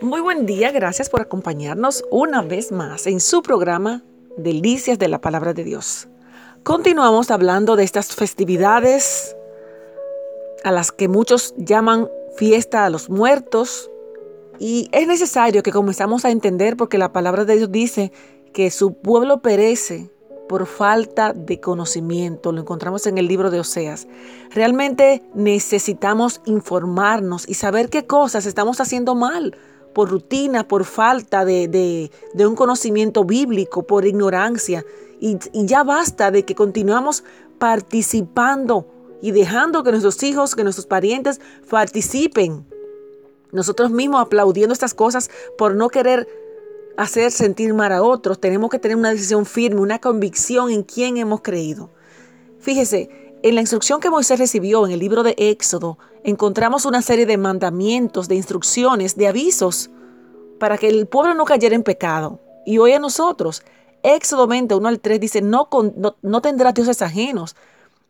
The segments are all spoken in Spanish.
Muy buen día, gracias por acompañarnos una vez más en su programa Delicias de la Palabra de Dios. Continuamos hablando de estas festividades a las que muchos llaman fiesta a los muertos y es necesario que comenzamos a entender porque la palabra de Dios dice que su pueblo perece por falta de conocimiento. Lo encontramos en el libro de Oseas. Realmente necesitamos informarnos y saber qué cosas estamos haciendo mal por rutina, por falta de, un conocimiento bíblico, por ignorancia. Y, y ya basta de que continuamos participando y dejando que nuestros hijos, que nuestros parientes participen. Nosotros mismos aplaudiendo estas cosas por no querer hacer sentir mal a otros, tenemos que tener una decisión firme, una convicción en quién hemos creído. Fíjese, en la instrucción que Moisés recibió en el libro de Éxodo, encontramos una serie de mandamientos, de instrucciones, de avisos para que el pueblo no cayera en pecado. Y hoy a nosotros, Éxodo 20, 1 al 3 dice, no, no, no tendrás dioses ajenos.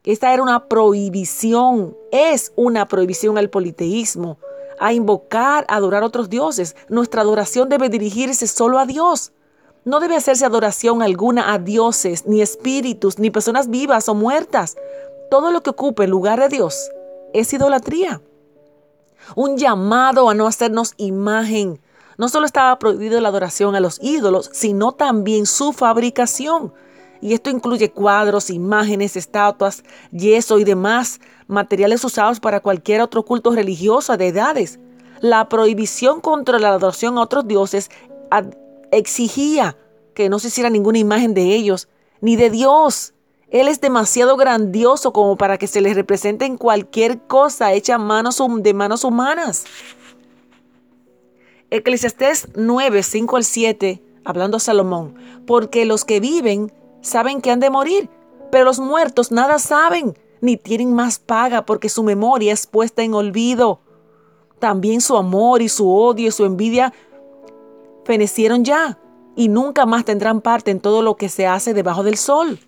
Esta era una prohibición, es una prohibición al politeísmo a invocar, a adorar a otros dioses. Nuestra adoración debe dirigirse solo a Dios. No debe hacerse adoración alguna a dioses, ni espíritus, ni personas vivas o muertas. Todo lo que ocupe el lugar de Dios es idolatría. Un llamado a no hacernos imagen. No solo estaba prohibido la adoración a los ídolos, sino también su fabricación. Y esto incluye cuadros, imágenes, estatuas, yeso y demás materiales usados para cualquier otro culto religioso de edades. La prohibición contra la adoración a otros dioses exigía que no se hiciera ninguna imagen de ellos, ni de Dios. Él es demasiado grandioso como para que se le represente en cualquier cosa hecha manos, de manos humanas. Eclesiastés 9, 5 al 7, hablando a Salomón, porque los que viven saben que han de morir, pero los muertos nada saben, ni tienen más paga porque su memoria es puesta en olvido. También su amor y su odio y su envidia fenecieron ya y nunca más tendrán parte en todo lo que se hace debajo del sol.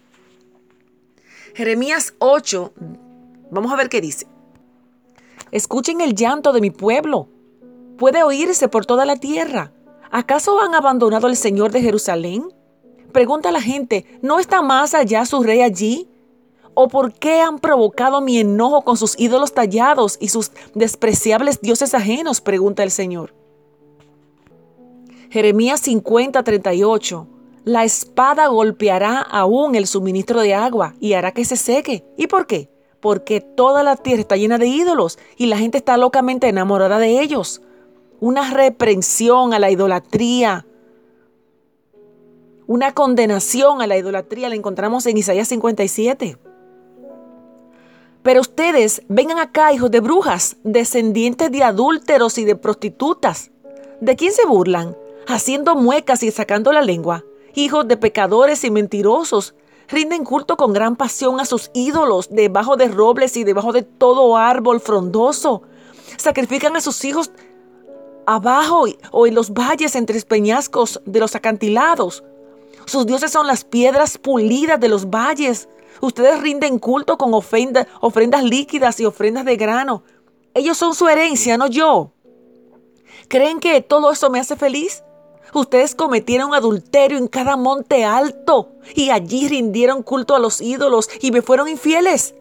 Jeremías 8, vamos a ver qué dice. Escuchen el llanto de mi pueblo. Puede oírse por toda la tierra. ¿Acaso han abandonado al Señor de Jerusalén? Pregunta a la gente, ¿no está más allá su rey allí? ¿O por qué han provocado mi enojo con sus ídolos tallados y sus despreciables dioses ajenos? Pregunta el Señor. Jeremías 50, 38. La espada golpeará aún el suministro de agua y hará que se seque. ¿Y por qué? Porque toda la tierra está llena de ídolos y la gente está locamente enamorada de ellos. Una reprensión a la idolatría, una condenación a la idolatría la encontramos en Isaías 57. Pero ustedes vengan acá, hijos de brujas, descendientes de adúlteros y de prostitutas. ¿De quién se burlan? Haciendo muecas y sacando la lengua. Hijos de pecadores y mentirosos. Rinden culto con gran pasión a sus ídolos debajo de robles y debajo de todo árbol frondoso. Sacrifican a sus hijos abajo o en los valles entre peñascos de los acantilados. Sus dioses son las piedras pulidas de los valles. Ustedes rinden culto con ofrendas líquidas y ofrendas de grano. Ellos son su herencia, no yo. ¿Creen que todo eso me hace feliz? Ustedes cometieron adulterio en cada monte alto y allí rindieron culto a los ídolos y me fueron infieles.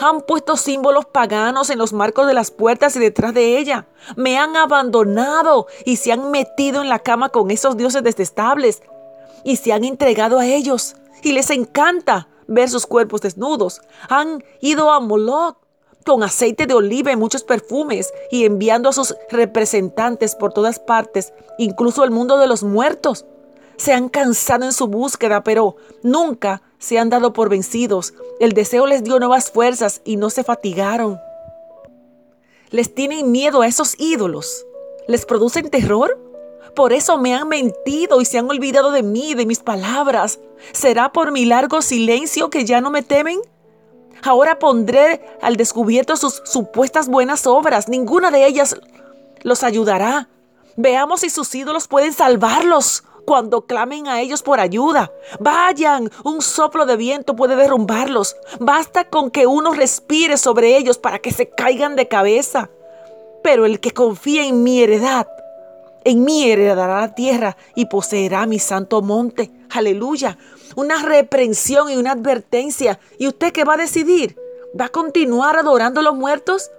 Han puesto símbolos paganos en los marcos de las puertas y detrás de ella. Me han abandonado y se han metido en la cama con esos dioses detestables y se han entregado a ellos y les encanta ver sus cuerpos desnudos. Han ido a Moloch con aceite de oliva y muchos perfumes y enviando a sus representantes por todas partes, incluso al mundo de los muertos. Se han cansado en su búsqueda, pero nunca se han dado por vencidos. El deseo les dio nuevas fuerzas y no se fatigaron. Les tienen miedo a esos ídolos. ¿Les producen terror? Por eso me han mentido y se han olvidado de mí, de mis palabras. ¿Será por mi largo silencio que ya no me temen? Ahora pondré al descubierto sus supuestas buenas obras. Ninguna de ellas los ayudará. Veamos si sus ídolos pueden salvarlos cuando clamen a ellos por ayuda. Vayan, un soplo de viento puede derrumbarlos. Basta con que uno respire sobre ellos para que se caigan de cabeza. Pero el que confía en mi heredad En mí heredará la tierra y poseerá mi santo monte. Aleluya. Una reprensión y una advertencia. ¿Y usted qué va a decidir? ¿Va a continuar adorando a los muertos?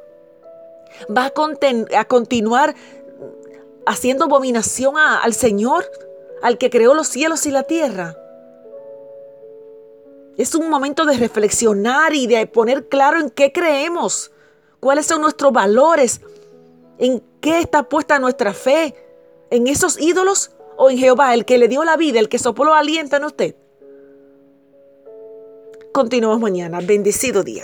¿Va a, a continuar haciendo abominación al Señor, al que creó los cielos y la tierra? Es un momento de reflexionar y de poner claro en qué creemos, cuáles son nuestros valores, en qué está puesta nuestra fe, en esos ídolos o en Jehová, el que le dio la vida, el que sopló aliento en usted. Continuamos mañana. Bendecido día.